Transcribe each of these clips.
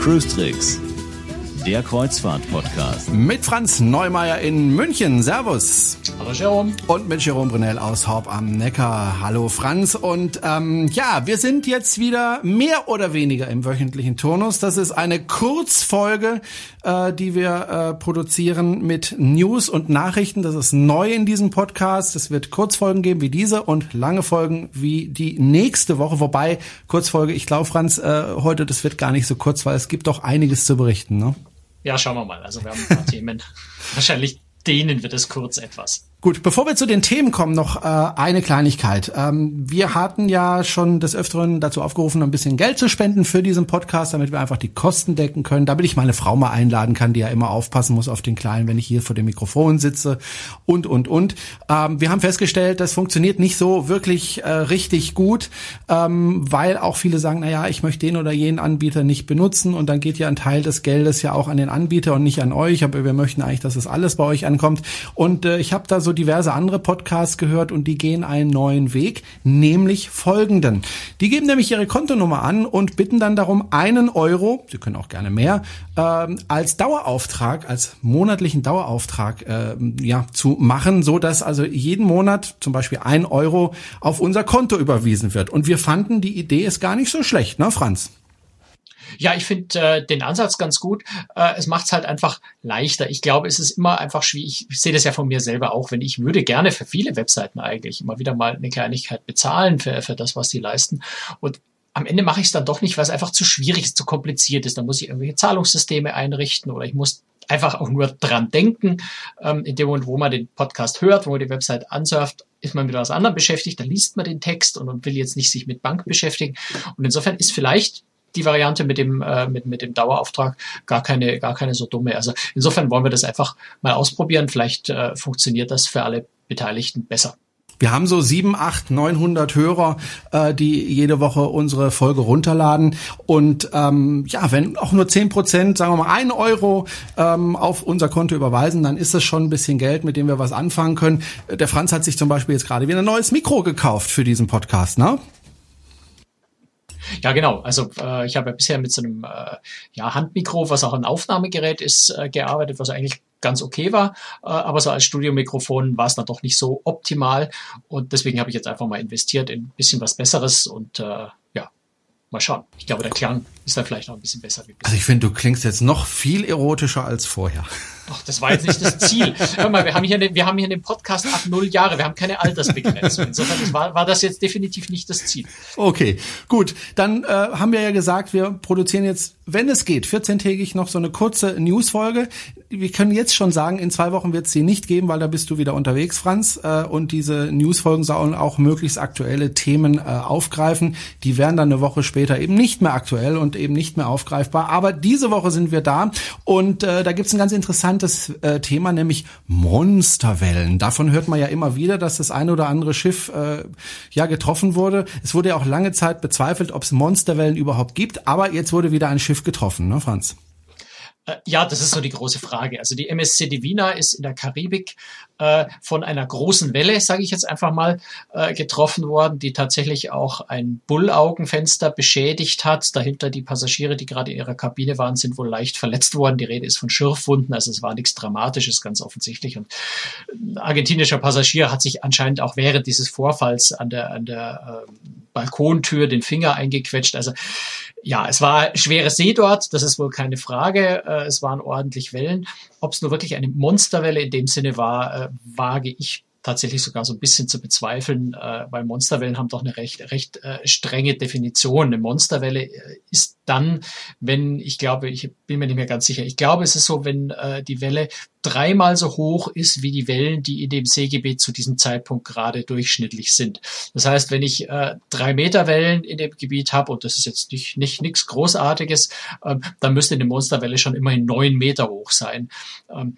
Cruise Tricks, der Kreuzfahrt-Podcast. Mit Franz Neumeier in München. Servus. Hallo Jerome. Und mit Jerome Brunel aus Horb am Neckar. Hallo Franz. Und ähm, ja, wir sind jetzt wieder mehr oder weniger im wöchentlichen Turnus. Das ist eine Kurzfolge, äh, die wir äh, produzieren mit News und Nachrichten. Das ist neu in diesem Podcast. Es wird Kurzfolgen geben wie diese und lange Folgen wie die nächste Woche. Wobei Kurzfolge, ich glaube Franz, äh, heute das wird gar nicht so kurz, weil es gibt doch einiges zu berichten. Ne? Ja, schauen wir mal. Also wir haben ein paar Themen. Wahrscheinlich dehnen wir das kurz etwas. Gut, bevor wir zu den Themen kommen, noch äh, eine Kleinigkeit. Ähm, wir hatten ja schon des Öfteren dazu aufgerufen, ein bisschen Geld zu spenden für diesen Podcast, damit wir einfach die Kosten decken können, damit ich meine Frau mal einladen kann, die ja immer aufpassen muss auf den Kleinen, wenn ich hier vor dem Mikrofon sitze und, und, und. Ähm, wir haben festgestellt, das funktioniert nicht so wirklich äh, richtig gut, ähm, weil auch viele sagen, na ja, ich möchte den oder jenen Anbieter nicht benutzen und dann geht ja ein Teil des Geldes ja auch an den Anbieter und nicht an euch, aber wir möchten eigentlich, dass es das alles bei euch ankommt. Und äh, ich habe da so so diverse andere Podcasts gehört und die gehen einen neuen Weg, nämlich folgenden. Die geben nämlich ihre Kontonummer an und bitten dann darum, einen Euro, sie können auch gerne mehr, äh, als Dauerauftrag, als monatlichen Dauerauftrag äh, ja, zu machen, so dass also jeden Monat zum Beispiel ein Euro auf unser Konto überwiesen wird. Und wir fanden, die Idee ist gar nicht so schlecht, ne, Franz? Ja, ich finde äh, den Ansatz ganz gut. Äh, es macht es halt einfach leichter. Ich glaube, es ist immer einfach schwierig. Ich sehe das ja von mir selber auch, wenn ich würde gerne für viele Webseiten eigentlich immer wieder mal eine Kleinigkeit bezahlen für, für das, was die leisten. Und am Ende mache ich es dann doch nicht, weil es einfach zu schwierig ist, zu kompliziert ist. Dann muss ich irgendwelche Zahlungssysteme einrichten oder ich muss einfach auch nur dran denken. Ähm, in dem Moment, wo man den Podcast hört, wo man die Website ansurft, ist man mit was anderem beschäftigt, da liest man den Text und will jetzt nicht sich mit Bank beschäftigen. Und insofern ist vielleicht die Variante mit dem, äh, mit, mit dem Dauerauftrag gar keine, gar keine so dumme. Also insofern wollen wir das einfach mal ausprobieren. Vielleicht äh, funktioniert das für alle Beteiligten besser. Wir haben so sieben, acht, neunhundert Hörer, äh, die jede Woche unsere Folge runterladen. Und ähm, ja, wenn auch nur zehn Prozent, sagen wir mal, ein Euro ähm, auf unser Konto überweisen, dann ist das schon ein bisschen Geld, mit dem wir was anfangen können. Der Franz hat sich zum Beispiel jetzt gerade wieder ein neues Mikro gekauft für diesen Podcast, ne? Ja, genau. Also äh, ich habe ja bisher mit so einem äh, ja, Handmikro, was auch ein Aufnahmegerät ist, äh, gearbeitet, was eigentlich ganz okay war. Äh, aber so als Studiomikrofon war es dann doch nicht so optimal. Und deswegen habe ich jetzt einfach mal investiert in ein bisschen was Besseres und äh, ja, mal schauen. Ich glaube, der Klang ist dann vielleicht noch ein bisschen besser. Also ich finde, du klingst jetzt noch viel erotischer als vorher. Ach, das war jetzt nicht das Ziel. Hör mal, wir haben hier, wir haben hier den Podcast ab null Jahre. Wir haben keine Altersbegrenzung. Insofern war, war das jetzt definitiv nicht das Ziel. Okay, gut. Dann äh, haben wir ja gesagt, wir produzieren jetzt, wenn es geht, 14-tägig noch so eine kurze Newsfolge. Wir können jetzt schon sagen, in zwei Wochen wird es sie nicht geben, weil da bist du wieder unterwegs, Franz. Äh, und diese Newsfolgen sollen auch möglichst aktuelle Themen äh, aufgreifen. Die werden dann eine Woche später eben nicht mehr aktuell und eben nicht mehr aufgreifbar. Aber diese Woche sind wir da und äh, da gibt's ein ganz interessantes äh, Thema, nämlich Monsterwellen. Davon hört man ja immer wieder, dass das eine oder andere Schiff äh, ja getroffen wurde. Es wurde ja auch lange Zeit bezweifelt, ob es Monsterwellen überhaupt gibt, aber jetzt wurde wieder ein Schiff getroffen, ne, Franz? Äh, ja, das ist so die große Frage. Also die MSC Divina ist in der Karibik äh, von einer großen Welle, sage ich jetzt einfach mal, äh, getroffen worden, die tatsächlich auch ein Bullaugenfenster beschädigt hat. Dahinter die Passagiere, die gerade in ihrer Kabine waren, sind wohl leicht verletzt worden. Die Rede ist von Schürfwunden, also es war nichts Dramatisches, ganz offensichtlich. Und ein argentinischer Passagier hat sich anscheinend auch während dieses Vorfalls an der, an der äh, Balkontür den Finger eingequetscht. Also ja, es war schwere See dort, das ist wohl keine Frage. Äh, es waren ordentlich Wellen. Ob es nur wirklich eine Monsterwelle in dem Sinne war, äh, wage ich tatsächlich sogar so ein bisschen zu bezweifeln, äh, weil Monsterwellen haben doch eine recht, recht äh, strenge Definition. Eine Monsterwelle äh, ist dann, wenn, ich glaube, ich bin mir nicht mehr ganz sicher, ich glaube, es ist so, wenn äh, die Welle dreimal so hoch ist wie die Wellen, die in dem Seegebiet zu diesem Zeitpunkt gerade durchschnittlich sind. Das heißt, wenn ich äh, drei Meter Wellen in dem Gebiet habe, und das ist jetzt nicht, nicht nichts Großartiges, äh, dann müsste eine Monsterwelle schon immerhin neun Meter hoch sein. Ähm,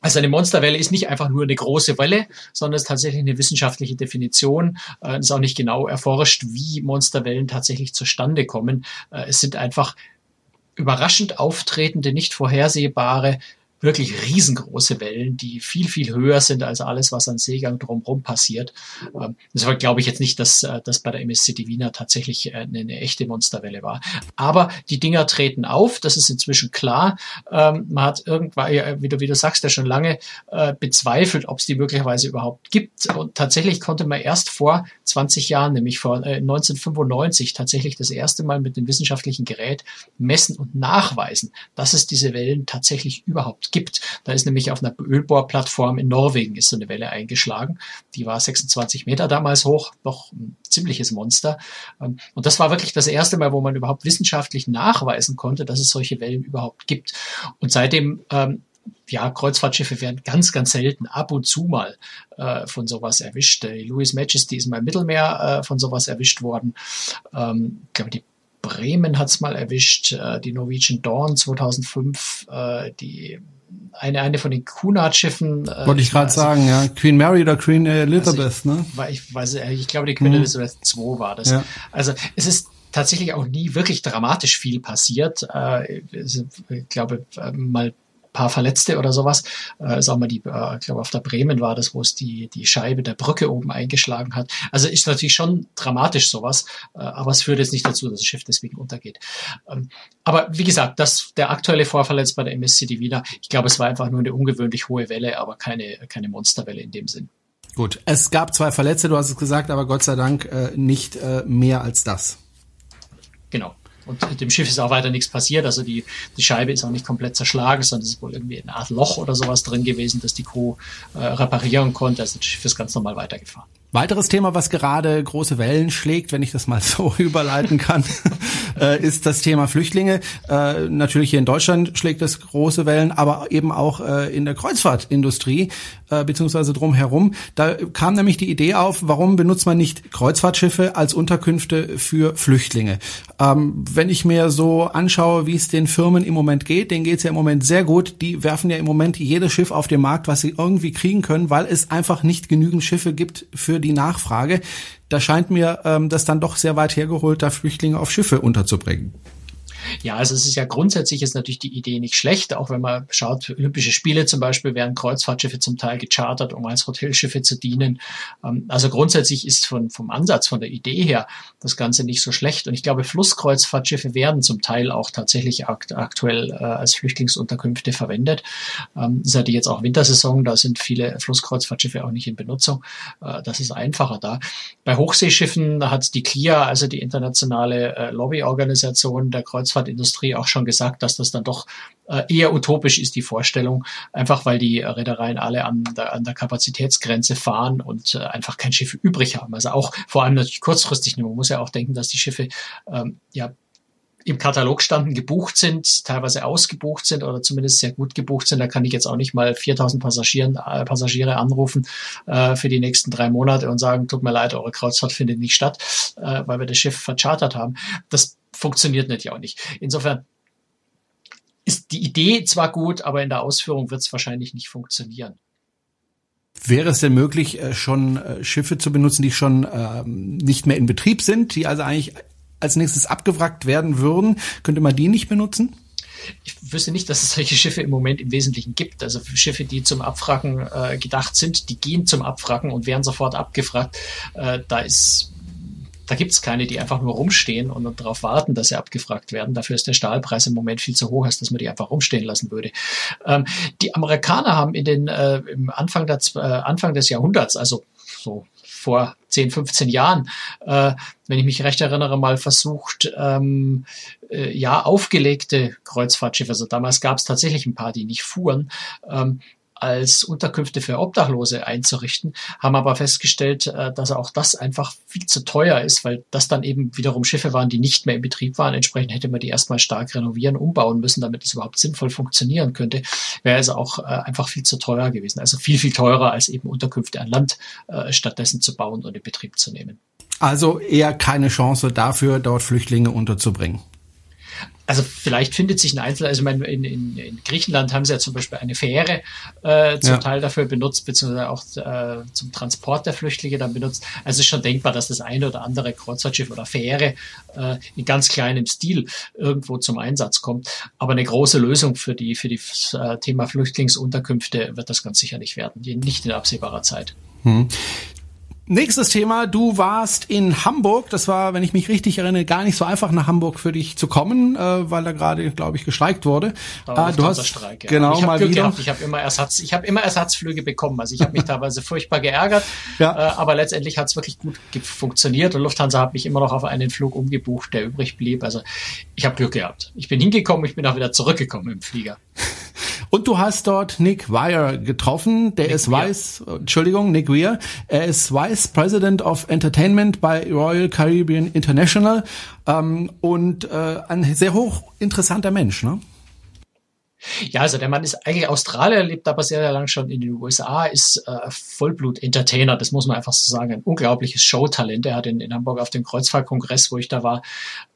also eine Monsterwelle ist nicht einfach nur eine große Welle, sondern es ist tatsächlich eine wissenschaftliche Definition. Äh, es ist auch nicht genau erforscht, wie Monsterwellen tatsächlich zustande kommen. Äh, es sind einfach überraschend auftretende, nicht vorhersehbare wirklich riesengroße Wellen, die viel, viel höher sind als alles, was an Seegang drumherum passiert. Ähm, deshalb glaube ich jetzt nicht, dass äh, das bei der MSC Divina tatsächlich äh, eine, eine, echte Monsterwelle war. Aber die Dinger treten auf, das ist inzwischen klar. Ähm, man hat irgendwann, wie du, wie du sagst, ja schon lange äh, bezweifelt, ob es die möglicherweise überhaupt gibt. Und tatsächlich konnte man erst vor 20 Jahren, nämlich vor äh, 1995, tatsächlich das erste Mal mit dem wissenschaftlichen Gerät messen und nachweisen, dass es diese Wellen tatsächlich überhaupt gibt. Da ist nämlich auf einer Ölbohrplattform in Norwegen ist so eine Welle eingeschlagen. Die war 26 Meter damals hoch, doch ein ziemliches Monster. Ähm, und das war wirklich das erste Mal, wo man überhaupt wissenschaftlich nachweisen konnte, dass es solche Wellen überhaupt gibt. Und seitdem ähm, ja, Kreuzfahrtschiffe werden ganz, ganz selten ab und zu mal äh, von sowas erwischt. Die Louis Majesty ist mal im Mittelmeer äh, von sowas erwischt worden. Ähm, ich glaube, die Bremen hat's mal erwischt, äh, die Norwegian Dawn 2005, äh, die eine, eine von den Cunard-Schiffen. Äh, Wollte ich gerade also, sagen, ja. Queen Mary oder Queen Elizabeth, also ich, ne? Ich, weiß, ich glaube, die Queen mhm. Elizabeth II war das. Ja. Also es ist tatsächlich auch nie wirklich dramatisch viel passiert. Äh, ich glaube, äh, mal paar Verletzte oder sowas. Äh, sagen wir die, äh, ich glaube auf der Bremen war das, wo es die die Scheibe der Brücke oben eingeschlagen hat. Also ist natürlich schon dramatisch sowas, äh, aber es führt jetzt nicht dazu, dass das Schiff deswegen untergeht. Ähm, aber wie gesagt, das der aktuelle Vorfall jetzt bei der MSC Divina, ich glaube, es war einfach nur eine ungewöhnlich hohe Welle, aber keine keine Monsterwelle in dem Sinn. Gut, es gab zwei Verletzte, du hast es gesagt, aber Gott sei Dank äh, nicht äh, mehr als das. Genau. Und dem Schiff ist auch weiter nichts passiert. Also die, die Scheibe ist auch nicht komplett zerschlagen, sondern es ist wohl irgendwie eine Art Loch oder sowas drin gewesen, das die Crew äh, reparieren konnte. Also das Schiff ist ganz normal weitergefahren. Weiteres Thema, was gerade große Wellen schlägt, wenn ich das mal so überleiten kann, äh, ist das Thema Flüchtlinge. Äh, natürlich hier in Deutschland schlägt es große Wellen, aber eben auch äh, in der Kreuzfahrtindustrie beziehungsweise drumherum. Da kam nämlich die Idee auf, warum benutzt man nicht Kreuzfahrtschiffe als Unterkünfte für Flüchtlinge? Ähm, wenn ich mir so anschaue, wie es den Firmen im Moment geht, denen geht es ja im Moment sehr gut. Die werfen ja im Moment jedes Schiff auf den Markt, was sie irgendwie kriegen können, weil es einfach nicht genügend Schiffe gibt für die Nachfrage. Da scheint mir ähm, das dann doch sehr weit hergeholt, da Flüchtlinge auf Schiffe unterzubringen. Ja, also es ist ja grundsätzlich ist natürlich die Idee nicht schlecht, auch wenn man schaut, Olympische Spiele zum Beispiel werden Kreuzfahrtschiffe zum Teil gechartert, um als Hotelschiffe zu dienen. Ähm, also grundsätzlich ist von, vom Ansatz, von der Idee her das Ganze nicht so schlecht. Und ich glaube, Flusskreuzfahrtschiffe werden zum Teil auch tatsächlich akt aktuell äh, als Flüchtlingsunterkünfte verwendet. Ähm, ist ja jetzt auch Wintersaison, da sind viele Flusskreuzfahrtschiffe auch nicht in Benutzung. Äh, das ist einfacher da. Bei Hochseeschiffen hat die CLIA, also die internationale äh, Lobbyorganisation der Kreuzfahrt Kreuzfahrtindustrie auch schon gesagt, dass das dann doch äh, eher utopisch ist, die Vorstellung, einfach weil die Reedereien alle an der, an der Kapazitätsgrenze fahren und äh, einfach kein Schiff übrig haben. Also auch vor allem natürlich kurzfristig. Man muss ja auch denken, dass die Schiffe ähm, ja im Katalog standen, gebucht sind, teilweise ausgebucht sind oder zumindest sehr gut gebucht sind. Da kann ich jetzt auch nicht mal 4000 Passagieren, äh, Passagiere anrufen äh, für die nächsten drei Monate und sagen, tut mir leid, eure Kreuzfahrt findet nicht statt, äh, weil wir das Schiff verchartert haben. Das funktioniert natürlich auch nicht. Insofern ist die Idee zwar gut, aber in der Ausführung wird es wahrscheinlich nicht funktionieren. Wäre es denn möglich, äh, schon äh, Schiffe zu benutzen, die schon ähm, nicht mehr in Betrieb sind, die also eigentlich als nächstes abgewrackt werden würden? Könnte man die nicht benutzen? ich wüsste nicht, dass es solche Schiffe im Moment im Wesentlichen gibt. Also Schiffe, die zum Abwracken äh, gedacht sind, die gehen zum Abwracken und werden sofort abgefragt. Äh, da ist da gibt's keine, die einfach nur rumstehen und darauf warten, dass sie abgefragt werden. Dafür ist der Stahlpreis im Moment viel zu hoch, als dass man die einfach rumstehen lassen würde. Ähm, die Amerikaner haben in den äh, im Anfang, der, äh, Anfang des Jahrhunderts, also so vor 10, 15 Jahren, äh, wenn ich mich recht erinnere, mal versucht, ähm, äh, ja, aufgelegte Kreuzfahrtschiffe, also damals gab es tatsächlich ein paar, die nicht fuhren, ähm, als Unterkünfte für Obdachlose einzurichten, haben aber festgestellt, äh, dass auch das einfach viel zu teuer ist, weil das dann eben wiederum Schiffe waren, die nicht mehr in Betrieb waren. Entsprechend hätte man die erstmal stark renovieren, umbauen müssen, damit es überhaupt sinnvoll funktionieren könnte. Wäre also auch äh, einfach viel zu teuer gewesen. Also viel, viel teurer, als eben Unterkünfte an Land äh, stattdessen zu bauen und in Betrieb zu nehmen. Also eher keine Chance dafür, dort Flüchtlinge unterzubringen. Also vielleicht findet sich ein Einzel, also in, in, in Griechenland haben sie ja zum Beispiel eine Fähre äh, zum ja. Teil dafür benutzt, beziehungsweise auch äh, zum Transport der Flüchtlinge dann benutzt. Also es ist schon denkbar, dass das eine oder andere Kreuzfahrtschiff oder Fähre äh, in ganz kleinem Stil irgendwo zum Einsatz kommt. Aber eine große Lösung für die für die äh, Thema Flüchtlingsunterkünfte wird das ganz sicher nicht werden, nicht in absehbarer Zeit. Hm. Nächstes Thema, du warst in Hamburg. Das war, wenn ich mich richtig erinnere, gar nicht so einfach nach Hamburg für dich zu kommen, äh, weil da gerade, glaube ich, gestreikt wurde. Ah, du hast Streik, ja. genau ich mal Glück wieder. Gehabt. Ich habe immer Ersatz, ich habe immer Ersatzflüge bekommen. Also ich habe mich teilweise furchtbar geärgert, ja. äh, aber letztendlich hat es wirklich gut funktioniert und Lufthansa hat mich immer noch auf einen Flug umgebucht, der übrig blieb. Also ich habe Glück gehabt. Ich bin hingekommen, ich bin auch wieder zurückgekommen im Flieger. Und du hast dort Nick Weir getroffen. Der Nick ist Weir. Vice, Entschuldigung, Nick Weir. Er ist Vice President of Entertainment bei Royal Caribbean International ähm, und äh, ein sehr hoch interessanter Mensch, ne? Ja, also der Mann ist eigentlich Australier, lebt aber sehr, sehr lang schon in den USA, ist äh, Vollblut-Entertainer, das muss man einfach so sagen, ein unglaubliches Showtalent. Er hat in, in Hamburg auf dem Kreuzfahrtkongress, wo ich da war,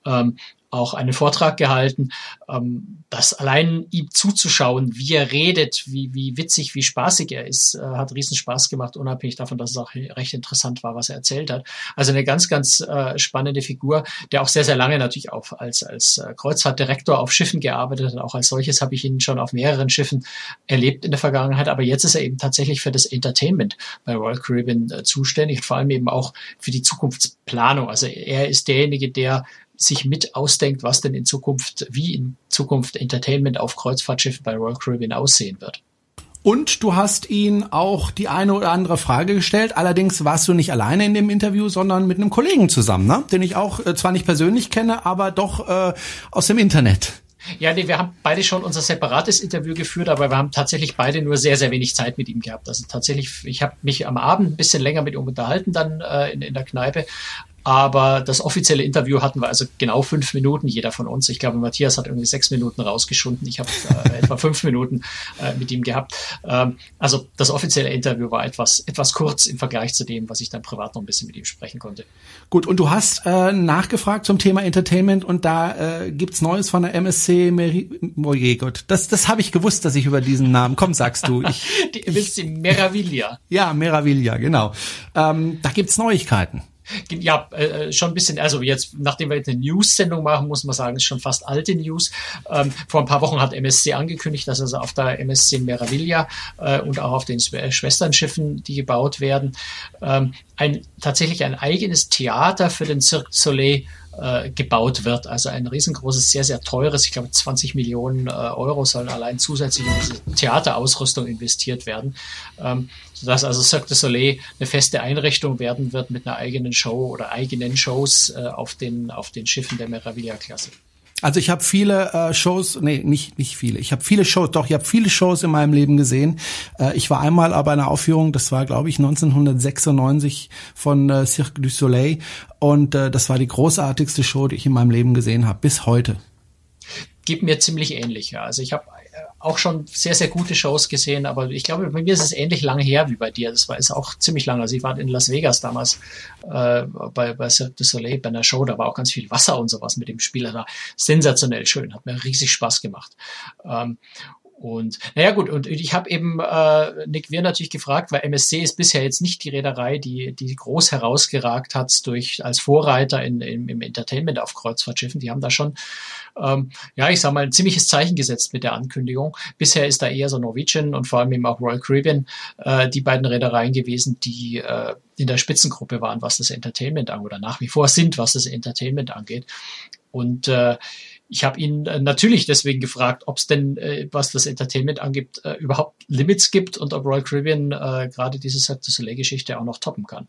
ähm, auch einen Vortrag gehalten. Ähm, das allein ihm zuzuschauen, wie er redet, wie, wie witzig, wie spaßig er ist, äh, hat riesen Spaß gemacht, unabhängig davon, dass es auch recht interessant war, was er erzählt hat. Also eine ganz, ganz äh, spannende Figur, der auch sehr, sehr lange natürlich auch als, als äh, Kreuzfahrtdirektor auf Schiffen gearbeitet hat. Auch als solches habe ich ihn schon auf mehreren Schiffen erlebt in der Vergangenheit. Aber jetzt ist er eben tatsächlich für das Entertainment bei Royal Caribbean äh, zuständig, vor allem eben auch für die Zukunftsplanung. Also er ist derjenige, der sich mit ausdenkt, was denn in Zukunft, wie in Zukunft Entertainment auf Kreuzfahrtschiffen bei Royal Caribbean aussehen wird. Und du hast ihn auch die eine oder andere Frage gestellt. Allerdings warst du nicht alleine in dem Interview, sondern mit einem Kollegen zusammen, ne? den ich auch äh, zwar nicht persönlich kenne, aber doch äh, aus dem Internet. Ja, nee, wir haben beide schon unser separates Interview geführt, aber wir haben tatsächlich beide nur sehr, sehr wenig Zeit mit ihm gehabt. Also tatsächlich, ich habe mich am Abend ein bisschen länger mit ihm unterhalten dann äh, in, in der Kneipe, aber das offizielle Interview hatten wir also genau fünf Minuten, jeder von uns. Ich glaube, Matthias hat irgendwie sechs Minuten rausgeschunden. Ich habe äh, etwa fünf Minuten äh, mit ihm gehabt. Ähm, also das offizielle Interview war etwas, etwas kurz im Vergleich zu dem, was ich dann privat noch ein bisschen mit ihm sprechen konnte. Gut, und du hast äh, nachgefragt zum Thema Entertainment und da äh, gibt's Neues von der MSC Meri Oh je Gott, das, das habe ich gewusst, dass ich über diesen Namen, komm, sagst du. Ich, Die MSC Meraviglia. Ja, Meraviglia, genau. Ähm, da gibt's Neuigkeiten. Ja, äh, schon ein bisschen, also jetzt, nachdem wir jetzt eine News-Sendung machen, muss man sagen, ist schon fast alte News. Ähm, vor ein paar Wochen hat MSC angekündigt, dass also auf der MSC Meraviglia äh, und auch auf den Schwesternschiffen, die gebaut werden, ähm, ein, tatsächlich ein eigenes Theater für den Cirque Soleil äh, gebaut wird. Also ein riesengroßes, sehr, sehr teures, ich glaube 20 Millionen äh, Euro sollen allein zusätzlich in diese Theaterausrüstung investiert werden. Ähm, sodass also Cirque du Soleil eine feste Einrichtung werden wird mit einer eigenen Show oder eigenen Shows äh, auf, den, auf den Schiffen der Meraviglia-Klasse. Also ich habe viele äh, Shows, nee, nicht nicht viele. Ich habe viele Shows, doch ich habe viele Shows in meinem Leben gesehen. Äh, ich war einmal aber einer Aufführung, das war glaube ich 1996 von äh, Cirque du Soleil und äh, das war die großartigste Show, die ich in meinem Leben gesehen habe bis heute. Gibt mir ziemlich ähnlich, ja. Also ich habe auch schon sehr, sehr gute Shows gesehen, aber ich glaube, bei mir ist es ähnlich lange her wie bei dir. Das war ist auch ziemlich lange. Also ich war in Las Vegas damals äh, bei, bei Cirque du Soleil bei einer Show, da war auch ganz viel Wasser und sowas mit dem Spieler da. Sensationell schön, hat mir riesig Spaß gemacht. Ähm, und naja gut, und ich habe eben äh, Nick Weir natürlich gefragt, weil MSC ist bisher jetzt nicht die Reederei, die, die groß herausgeragt hat durch als Vorreiter in, in, im Entertainment auf Kreuzfahrtschiffen. Die haben da schon, ähm, ja, ich sag mal, ein ziemliches Zeichen gesetzt mit der Ankündigung. Bisher ist da eher so Norwegian und vor allem eben auch Royal Caribbean äh, die beiden Reedereien gewesen, die äh, in der Spitzengruppe waren, was das Entertainment angeht, oder nach wie vor sind, was das Entertainment angeht. Und äh, ich habe ihn äh, natürlich deswegen gefragt, ob es denn, äh, was das Entertainment angibt, äh, überhaupt Limits gibt und ob Royal Caribbean äh, gerade diese Cirque du Soleil-Geschichte auch noch toppen kann.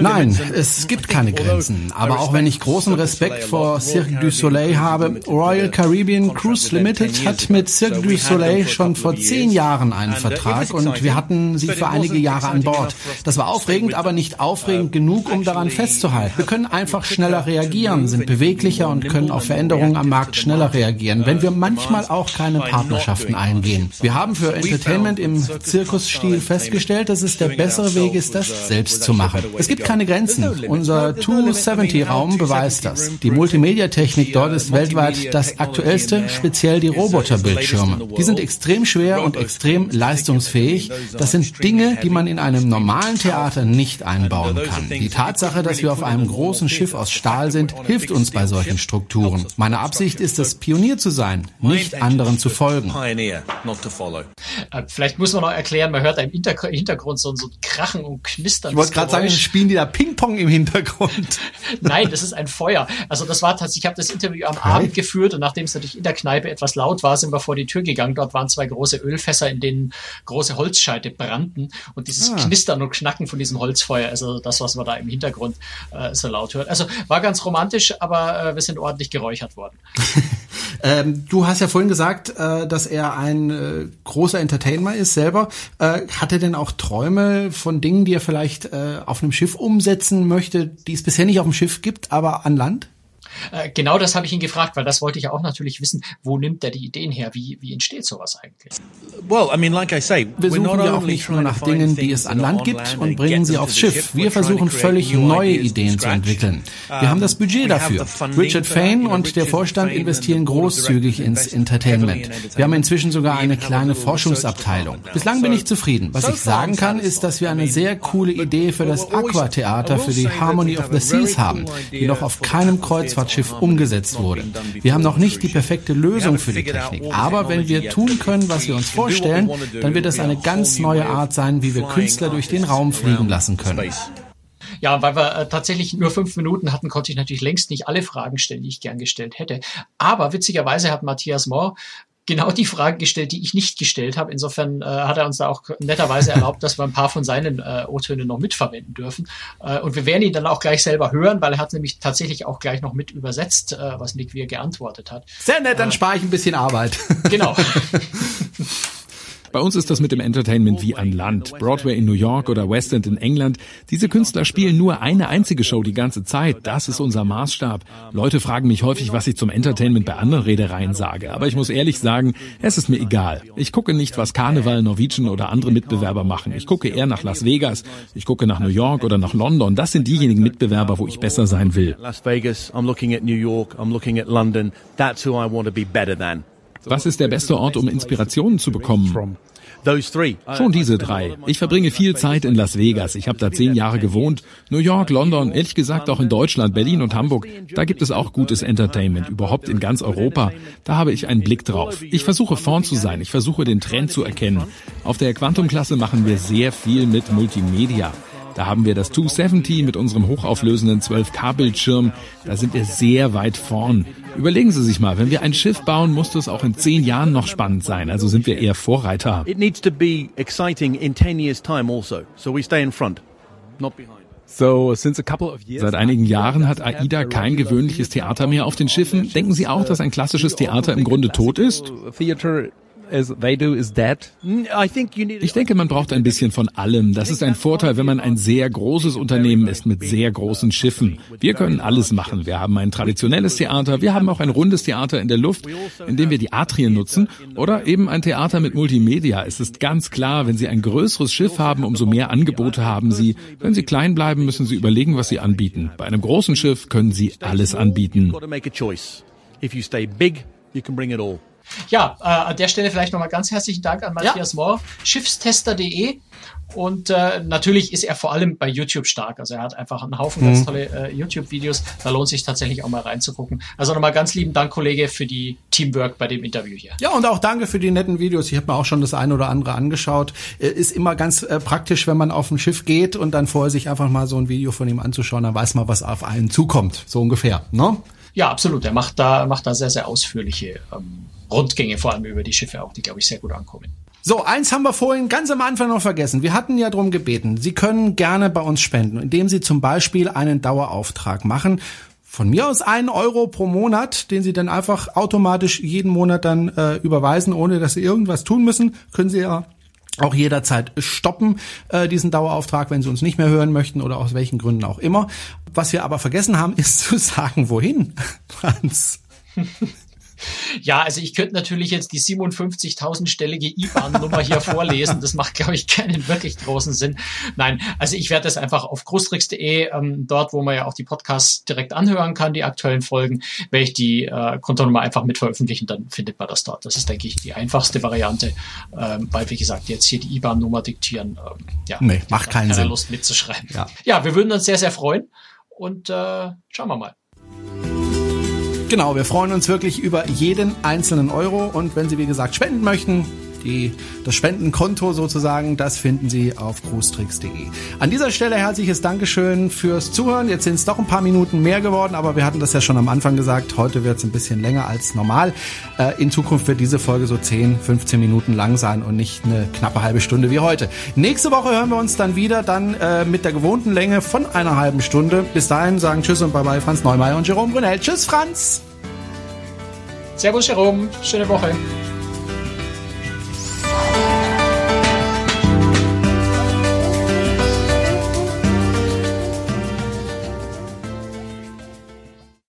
Nein, es gibt keine Grenzen. Aber auch wenn ich großen Respekt vor Cirque du Soleil habe, Royal Caribbean Cruise Limited hat mit Cirque du Soleil schon vor zehn Jahren einen uh, Vertrag und wir hatten sie für einige Jahre an Bord. Das war aufregend, aber nicht aufregend uh, genug, um daran festzuhalten. Wir können einfach schneller reagieren, sind beweglicher und können auf Veränderungen am Markt schneller reagieren, wenn wir manchmal auch keine Partnerschaften eingehen. Wir haben für Entertainment im Zirkusstil festgestellt, dass es der bessere Weg ist, das selbst zu machen. Es gibt keine Grenzen. Unser 270-Raum beweist das. Die Multimedia-Technik dort ist weltweit das aktuellste, speziell die Roboterbildschirme. Die sind extrem schwer und extrem leistungsfähig. Das sind Dinge, die man in einem normalen Theater nicht einbauen kann. Die Tatsache, dass wir auf einem großen Schiff aus Stahl sind, hilft uns bei solchen Strukturen. Meine Absicht ist es, Pionier zu sein, nicht anderen zu folgen. Äh, vielleicht muss man noch erklären, man hört im Hintergrund so, so Krachen und Knistern. Ich wollte gerade sagen, spielen die da Ping-Pong im Hintergrund. Nein, das ist ein Feuer. Also das war tatsächlich, ich habe das Interview am Abend geführt und nachdem es natürlich in der Kneipe etwas laut war, sind wir vor die Tür gegangen. Dort waren zwei große Ölfässer, in denen große Holzscheite brannten und dieses ah. Knistern und Knacken von diesem Holzfeuer, also das, was man da im Hintergrund äh, so laut hört. Also war ganz romantisch, aber äh, wir sind ordentlich geräuchert worden. ähm, du hast ja vorhin gesagt, äh, dass er ein äh, großer Entertainer ist selber. Äh, hat er denn auch Träume von Dingen, die er vielleicht äh, auf einem Schiff umsetzen möchte, die es bisher nicht auf dem Schiff gibt, aber an Land? Äh, genau das habe ich ihn gefragt, weil das wollte ich auch natürlich wissen. Wo nimmt er die Ideen her? Wie, wie entsteht sowas eigentlich? Well, I mean, like I say, wir suchen ja auch nicht nur nach Dingen, die es an Land gibt und bringen sie aufs Schiff. Wir versuchen völlig neue Ideen zu entwickeln. Wir haben das Budget dafür. Richard Fain und der Vorstand investieren großzügig ins Entertainment. Wir haben inzwischen sogar eine kleine Forschungsabteilung. Bislang bin ich zufrieden. Was ich sagen kann, ist, dass wir eine sehr coole Idee für das Aquatheater für die Harmony of the Seas haben, die noch auf keinem Kreuzfahrt Kreuzfahrtschiff umgesetzt wurde. Wir haben noch nicht die perfekte Lösung für die Technik, aber wenn wir tun können, was wir uns vorstellen, dann wird es eine ganz neue Art sein, wie wir Künstler durch den Raum fliegen lassen können. Ja, weil wir äh, tatsächlich nur fünf Minuten hatten, konnte ich natürlich längst nicht alle Fragen stellen, die ich gern gestellt hätte. Aber witzigerweise hat Matthias Mohr genau die Fragen gestellt, die ich nicht gestellt habe. Insofern äh, hat er uns da auch netterweise erlaubt, dass wir ein paar von seinen äh, O-Tönen noch mitverwenden dürfen. Äh, und wir werden ihn dann auch gleich selber hören, weil er hat nämlich tatsächlich auch gleich noch mit übersetzt, äh, was Nick Wir geantwortet hat. Sehr nett, dann äh, spare ich ein bisschen Arbeit. Genau. Bei uns ist das mit dem Entertainment wie an Land. Broadway in New York oder West End in England. Diese Künstler spielen nur eine einzige Show die ganze Zeit. Das ist unser Maßstab. Leute fragen mich häufig, was ich zum Entertainment bei anderen Redereien sage. Aber ich muss ehrlich sagen, es ist mir egal. Ich gucke nicht, was Karneval, Norwegian oder andere Mitbewerber machen. Ich gucke eher nach Las Vegas. Ich gucke nach New York oder nach London. Das sind diejenigen Mitbewerber, wo ich besser sein will. Las Vegas, I'm looking at New York, I'm looking at London. That's who I want to be better than. Was ist der beste Ort, um Inspirationen zu bekommen? Schon diese drei. Ich verbringe viel Zeit in Las Vegas. Ich habe da zehn Jahre gewohnt. New York, London, ehrlich gesagt auch in Deutschland, Berlin und Hamburg. Da gibt es auch gutes Entertainment, überhaupt in ganz Europa. Da habe ich einen Blick drauf. Ich versuche vorn zu sein. Ich versuche den Trend zu erkennen. Auf der Quantum-Klasse machen wir sehr viel mit Multimedia. Da haben wir das 270 mit unserem hochauflösenden 12K-Bildschirm. Da sind wir sehr weit vorn. Überlegen Sie sich mal, wenn wir ein Schiff bauen, muss das auch in zehn Jahren noch spannend sein. Also sind wir eher Vorreiter. It needs to be exciting in 10 years time also. So we stay in front, not behind. Seit einigen Jahren hat AIDA kein gewöhnliches Theater mehr auf den Schiffen. Denken Sie auch, dass ein klassisches Theater im Grunde tot ist? As they do is that? Ich denke, man braucht ein bisschen von allem. Das ist ein Vorteil, wenn man ein sehr großes Unternehmen ist mit sehr großen Schiffen. Wir können alles machen. Wir haben ein traditionelles Theater, wir haben auch ein rundes Theater in der Luft, in dem wir die Atrien nutzen oder eben ein Theater mit Multimedia. Es ist ganz klar, wenn Sie ein größeres Schiff haben, umso mehr Angebote haben Sie. Wenn Sie klein bleiben, müssen Sie überlegen, was Sie anbieten. Bei einem großen Schiff können Sie alles anbieten. If you stay big, you can bring it all. Ja, äh, an der Stelle vielleicht nochmal ganz herzlichen Dank an Matthias ja. Mohr, schiffstester.de. Und äh, natürlich ist er vor allem bei YouTube stark. Also er hat einfach einen Haufen mhm. ganz tolle äh, YouTube-Videos. Da lohnt sich tatsächlich auch mal reinzugucken. Also nochmal ganz lieben Dank, Kollege, für die Teamwork bei dem Interview hier. Ja, und auch danke für die netten Videos. Ich habe mir auch schon das eine oder andere angeschaut. Äh, ist immer ganz äh, praktisch, wenn man auf ein Schiff geht und dann vorher sich einfach mal so ein Video von ihm anzuschauen. Dann weiß man, was auf einen zukommt. So ungefähr. Ne? Ja, absolut. Er macht da, macht da sehr, sehr ausführliche ähm, Rundgänge, vor allem über die Schiffe auch, die, glaube ich, sehr gut ankommen. So, eins haben wir vorhin ganz am Anfang noch vergessen. Wir hatten ja darum gebeten, Sie können gerne bei uns spenden, indem Sie zum Beispiel einen Dauerauftrag machen. Von mir aus einen Euro pro Monat, den Sie dann einfach automatisch jeden Monat dann äh, überweisen, ohne dass Sie irgendwas tun müssen. Können Sie ja auch jederzeit stoppen, äh, diesen Dauerauftrag, wenn Sie uns nicht mehr hören möchten oder aus welchen Gründen auch immer. Was wir aber vergessen haben, ist zu sagen, wohin, Franz. Ja, also ich könnte natürlich jetzt die 57.000-stellige IBAN-Nummer hier vorlesen. Das macht, glaube ich, keinen wirklich großen Sinn. Nein, also ich werde das einfach auf großtricks.de, ähm, dort, wo man ja auch die Podcasts direkt anhören kann, die aktuellen Folgen, werde ich die äh, Kontonummer einfach mit veröffentlichen, dann findet man das dort. Das ist, denke ich, die einfachste Variante, ähm, weil, wie gesagt, jetzt hier die IBAN-Nummer diktieren, ähm, ja, nee, macht keinen Sinn. Lust mitzuschreiben. Ja. ja, wir würden uns sehr, sehr freuen und äh, schauen wir mal. Genau, wir freuen uns wirklich über jeden einzelnen Euro und wenn Sie, wie gesagt, spenden möchten, die, das Spendenkonto sozusagen, das finden Sie auf cruestricks.de. An dieser Stelle herzliches Dankeschön fürs Zuhören. Jetzt sind es doch ein paar Minuten mehr geworden, aber wir hatten das ja schon am Anfang gesagt. Heute wird es ein bisschen länger als normal. Äh, in Zukunft wird diese Folge so 10, 15 Minuten lang sein und nicht eine knappe halbe Stunde wie heute. Nächste Woche hören wir uns dann wieder, dann äh, mit der gewohnten Länge von einer halben Stunde. Bis dahin sagen Tschüss und Bye-bye Franz Neumeier und Jerome Brunel. Tschüss Franz! Servus Jerome, schöne Woche.